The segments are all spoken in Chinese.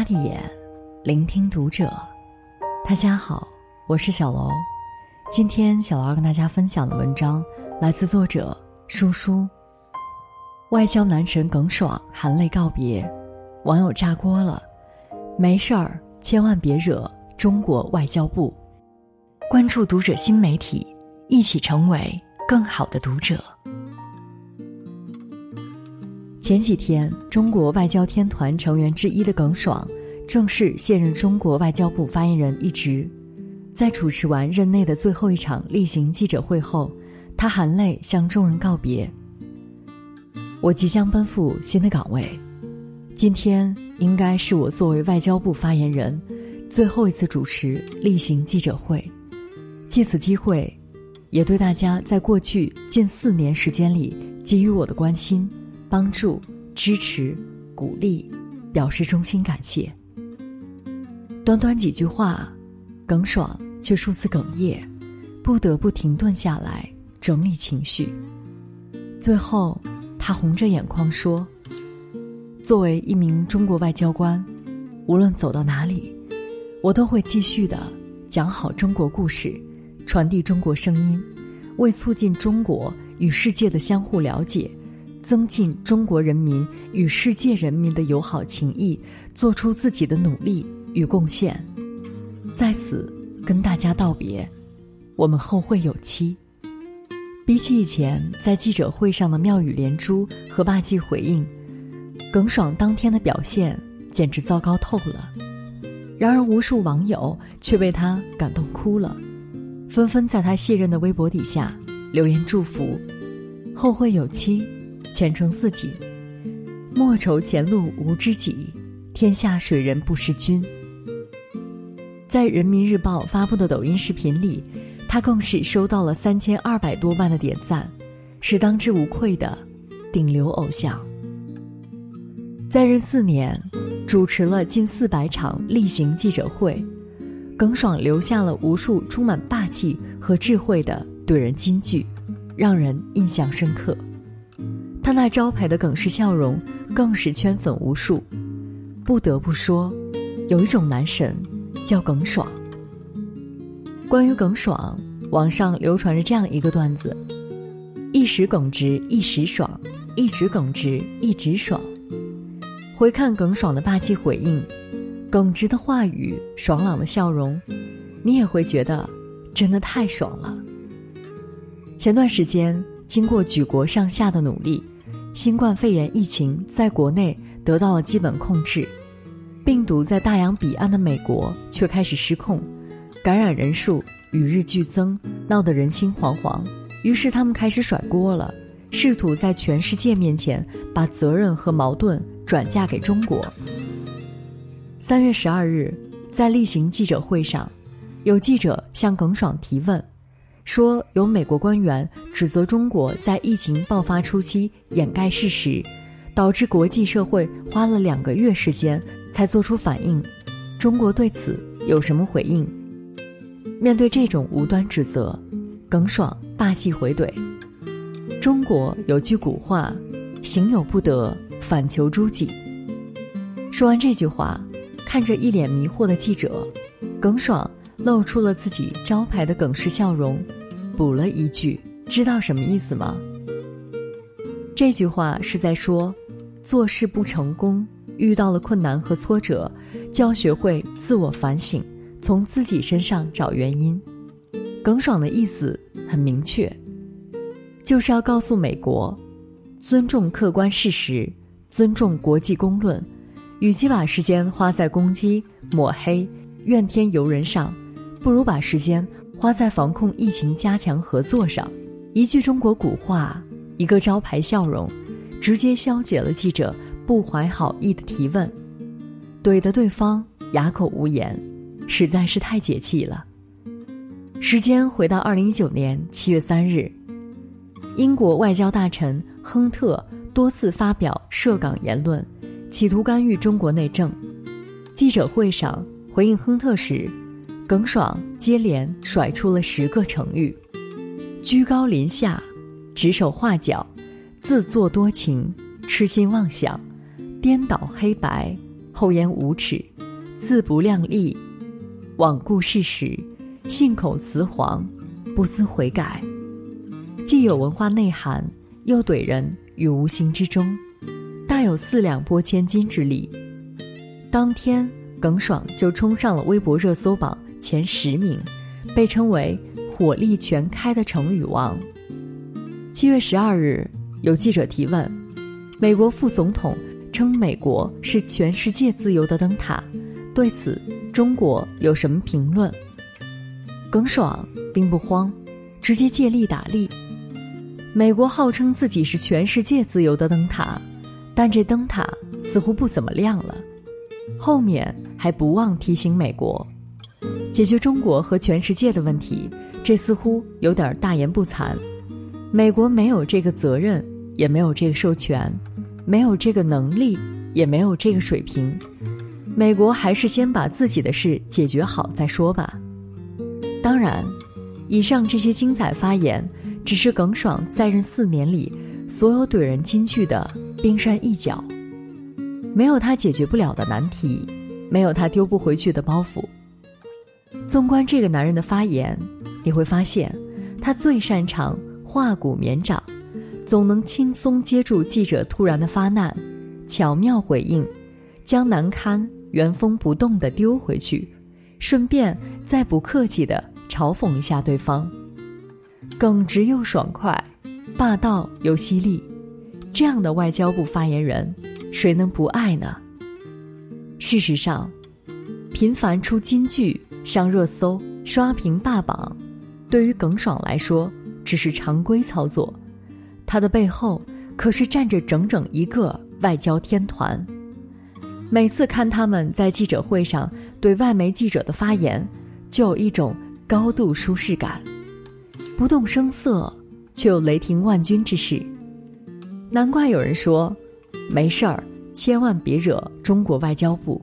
他的眼，聆听读者。大家好，我是小楼。今天小楼跟大家分享的文章来自作者舒舒。外交男神耿爽含泪告别，网友炸锅了。没事儿，千万别惹中国外交部。关注读者新媒体，一起成为更好的读者。前几天，中国外交天团成员之一的耿爽正式卸任中国外交部发言人一职。在主持完任内的最后一场例行记者会后，他含泪向众人告别：“我即将奔赴新的岗位，今天应该是我作为外交部发言人最后一次主持例行记者会。借此机会，也对大家在过去近四年时间里给予我的关心。”帮助、支持、鼓励，表示衷心感谢。短短几句话，耿爽却数次哽咽，不得不停顿下来整理情绪。最后，他红着眼眶说：“作为一名中国外交官，无论走到哪里，我都会继续的讲好中国故事，传递中国声音，为促进中国与世界的相互了解。”增进中国人民与世界人民的友好情谊，做出自己的努力与贡献，在此跟大家道别，我们后会有期。比起以前在记者会上的妙语连珠和霸气回应，耿爽当天的表现简直糟糕透了。然而，无数网友却被他感动哭了，纷纷在他卸任的微博底下留言祝福，后会有期。前程似锦，莫愁前路无知己，天下水人不识君。在人民日报发布的抖音视频里，他更是收到了三千二百多万的点赞，是当之无愧的顶流偶像。在任四年，主持了近四百场例行记者会，耿爽留下了无数充满霸气和智慧的怼人金句，让人印象深刻。他那招牌的耿氏笑容更是圈粉无数。不得不说，有一种男神叫耿爽。关于耿爽，网上流传着这样一个段子：一时耿直一时爽，一直耿直一直爽。回看耿爽的霸气回应，耿直的话语，爽朗的笑容，你也会觉得真的太爽了。前段时间，经过举国上下的努力。新冠肺炎疫情在国内得到了基本控制，病毒在大洋彼岸的美国却开始失控，感染人数与日俱增，闹得人心惶惶。于是他们开始甩锅了，试图在全世界面前把责任和矛盾转嫁给中国。三月十二日，在例行记者会上，有记者向耿爽提问。说有美国官员指责中国在疫情爆发初期掩盖事实，导致国际社会花了两个月时间才做出反应。中国对此有什么回应？面对这种无端指责，耿爽霸气回怼：“中国有句古话，行有不得，反求诸己。”说完这句话，看着一脸迷惑的记者，耿爽。露出了自己招牌的耿氏笑容，补了一句：“知道什么意思吗？”这句话是在说，做事不成功，遇到了困难和挫折，就要学会自我反省，从自己身上找原因。耿爽的意思很明确，就是要告诉美国，尊重客观事实，尊重国际公论，与其把时间花在攻击、抹黑、怨天尤人上。不如把时间花在防控疫情、加强合作上。一句中国古话，一个招牌笑容，直接消解了记者不怀好意的提问，怼得对方哑口无言，实在是太解气了。时间回到二零一九年七月三日，英国外交大臣亨特多次发表涉港言论，企图干预中国内政。记者会上回应亨特时。耿爽接连甩出了十个成语：居高临下、指手画脚、自作多情、痴心妄想、颠倒黑白、厚颜无耻，自不量力，罔顾事实，信口雌黄，不思悔改，既有文化内涵，又怼人于无形之中，大有四两拨千斤之力。当天，耿爽就冲上了微博热搜榜前十名，被称为“火力全开”的成语王。七月十二日，有记者提问：美国副总统称美国是全世界自由的灯塔，对此中国有什么评论？耿爽并不慌，直接借力打力。美国号称自己是全世界自由的灯塔，但这灯塔似乎不怎么亮了。后面还不忘提醒美国，解决中国和全世界的问题，这似乎有点大言不惭。美国没有这个责任，也没有这个授权，没有这个能力，也没有这个水平。美国还是先把自己的事解决好再说吧。当然，以上这些精彩发言，只是耿爽在任四年里所有怼人金句的冰山一角。没有他解决不了的难题，没有他丢不回去的包袱。纵观这个男人的发言，你会发现，他最擅长化骨绵掌，总能轻松接住记者突然的发难，巧妙回应，将难堪原封不动地丢回去，顺便再不客气地嘲讽一下对方，耿直又爽快，霸道又犀利，这样的外交部发言人。谁能不爱呢？事实上，频繁出金句、上热搜、刷屏霸榜，对于耿爽来说只是常规操作。他的背后可是站着整整一个外交天团。每次看他们在记者会上对外媒记者的发言，就有一种高度舒适感，不动声色却有雷霆万钧之势。难怪有人说。没事儿，千万别惹中国外交部。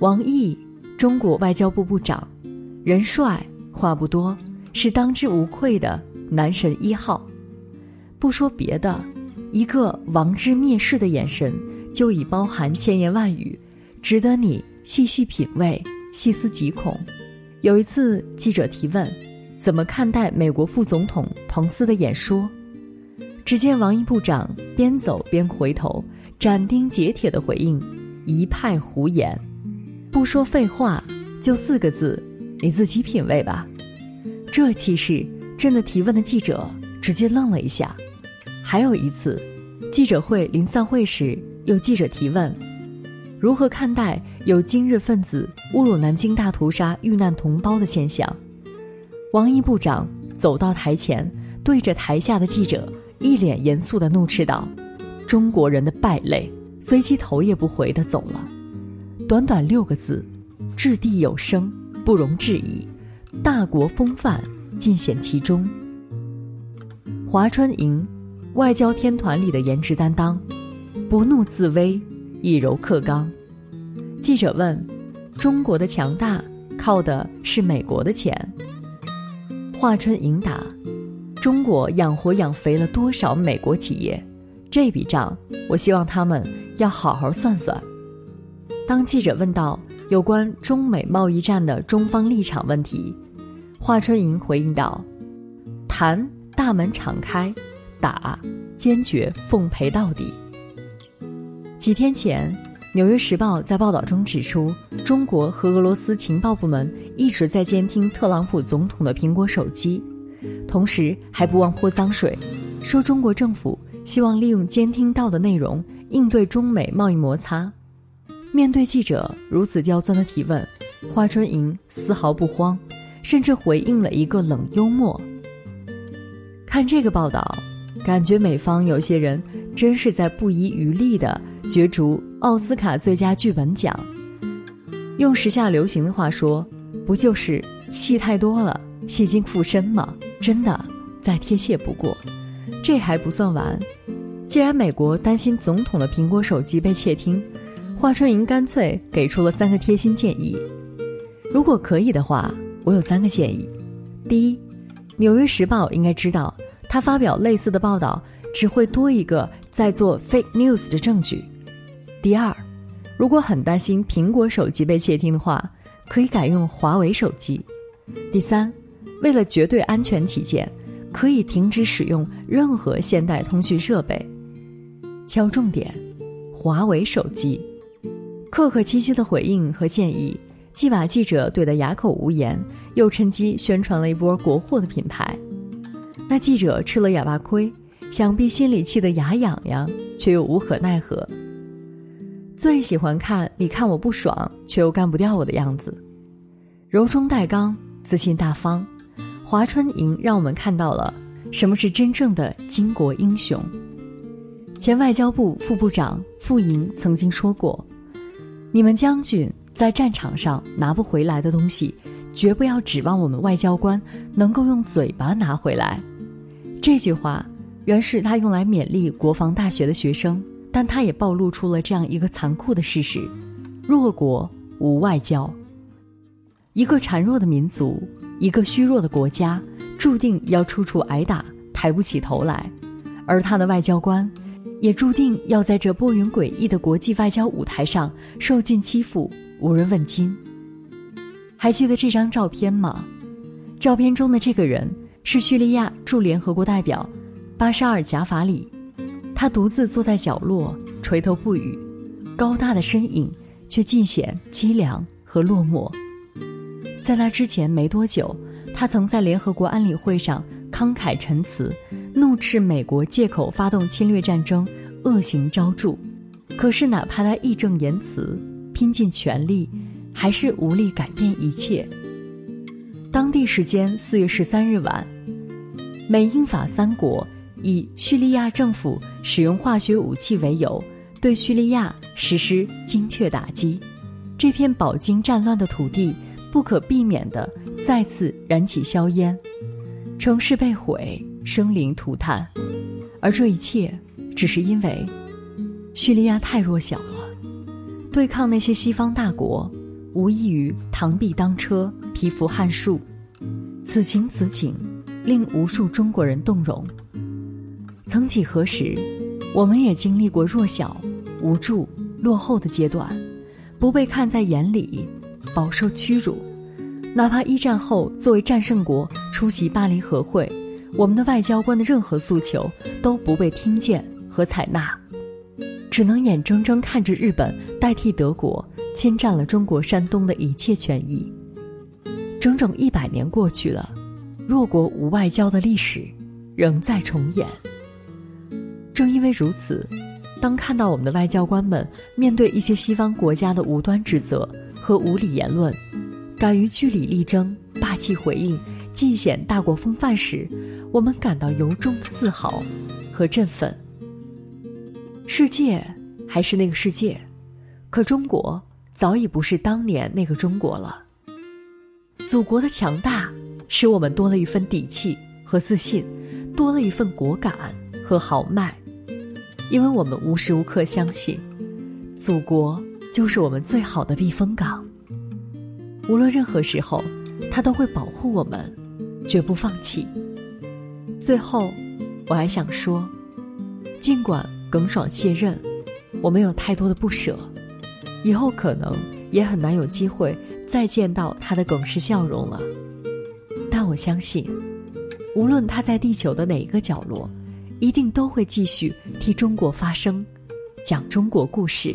王毅，中国外交部部长，人帅话不多，是当之无愧的男神一号。不说别的，一个王之蔑视的眼神就已包含千言万语，值得你细细品味、细思极恐。有一次，记者提问：“怎么看待美国副总统彭斯的演说？”只见王毅部长边走边回头，斩钉截铁的回应：“一派胡言，不说废话，就四个字，你自己品味吧。”这气势震得提问的记者直接愣了一下。还有一次，记者会临散会时，有记者提问：“如何看待有今日分子侮辱南京大屠杀遇难同胞的现象？”王毅部长走到台前，对着台下的记者。一脸严肃的怒斥道：“中国人的败类！”随即头也不回的走了。短短六个字，掷地有声，不容置疑，大国风范尽显其中。华春莹，外交天团里的颜值担当，不怒自威，以柔克刚。记者问：“中国的强大靠的是美国的钱？”华春莹答。中国养活养肥了多少美国企业？这笔账，我希望他们要好好算算。当记者问到有关中美贸易战的中方立场问题，华春莹回应道：“谈大门敞开，打坚决奉陪到底。”几天前，《纽约时报》在报道中指出，中国和俄罗斯情报部门一直在监听特朗普总统的苹果手机。同时还不忘泼脏水，说中国政府希望利用监听到的内容应对中美贸易摩擦。面对记者如此刁钻的提问，华春莹丝毫不慌，甚至回应了一个冷幽默。看这个报道，感觉美方有些人真是在不遗余力地角逐奥斯卡最佳剧本奖。用时下流行的话说，不就是戏太多了，戏精附身吗？真的再贴切不过，这还不算完。既然美国担心总统的苹果手机被窃听，华春莹干脆给出了三个贴心建议。如果可以的话，我有三个建议：第一，《纽约时报》应该知道，他发表类似的报道只会多一个在做 fake news 的证据；第二，如果很担心苹果手机被窃听的话，可以改用华为手机。第三，为了绝对安全起见，可以停止使用任何现代通讯设备。敲重点：华为手机。客客气气的回应和建议，既把记者怼得哑口无言，又趁机宣传了一波国货的品牌。那记者吃了哑巴亏，想必心里气得牙痒痒，却又无可奈何。最喜欢看你看我不爽，却又干不掉我的样子，柔中带刚，自信大方。华春莹让我们看到了什么是真正的巾帼英雄。前外交部副部长傅莹曾经说过：“你们将军在战场上拿不回来的东西，绝不要指望我们外交官能够用嘴巴拿回来。”这句话原是他用来勉励国防大学的学生。但他也暴露出了这样一个残酷的事实：弱国无外交。一个孱弱的民族，一个虚弱的国家，注定要处处挨打，抬不起头来；而他的外交官，也注定要在这波云诡异的国际外交舞台上受尽欺负，无人问津。还记得这张照片吗？照片中的这个人是叙利亚驻联合国代表巴沙尔·贾法里。他独自坐在角落，垂头不语，高大的身影却尽显凄凉和落寞。在那之前没多久，他曾在联合国安理会上慷慨陈词，怒斥美国借口发动侵略战争，恶行昭著。可是，哪怕他义正言辞，拼尽全力，还是无力改变一切。当地时间四月十三日晚，美英法三国。以叙利亚政府使用化学武器为由，对叙利亚实施精确打击，这片饱经战乱的土地不可避免地再次燃起硝烟，城市被毁，生灵涂炭，而这一切只是因为叙利亚太弱小了，对抗那些西方大国，无异于螳臂当车，蚍蜉撼树。此情此景，令无数中国人动容。曾几何时，我们也经历过弱小、无助、落后的阶段，不被看在眼里，饱受屈辱。哪怕一战后作为战胜国出席巴黎和会，我们的外交官的任何诉求都不被听见和采纳，只能眼睁睁看着日本代替德国侵占了中国山东的一切权益。整整一百年过去了，弱国无外交的历史仍在重演。正因为如此，当看到我们的外交官们面对一些西方国家的无端指责和无理言论，敢于据理力争、霸气回应，尽显大国风范时，我们感到由衷的自豪和振奋。世界还是那个世界，可中国早已不是当年那个中国了。祖国的强大，使我们多了一份底气和自信，多了一份果敢和豪迈。因为我们无时无刻相信，祖国就是我们最好的避风港。无论任何时候，它都会保护我们，绝不放弃。最后，我还想说，尽管耿爽卸任，我们有太多的不舍，以后可能也很难有机会再见到他的耿氏笑容了。但我相信，无论他在地球的哪一个角落。一定都会继续替中国发声，讲中国故事。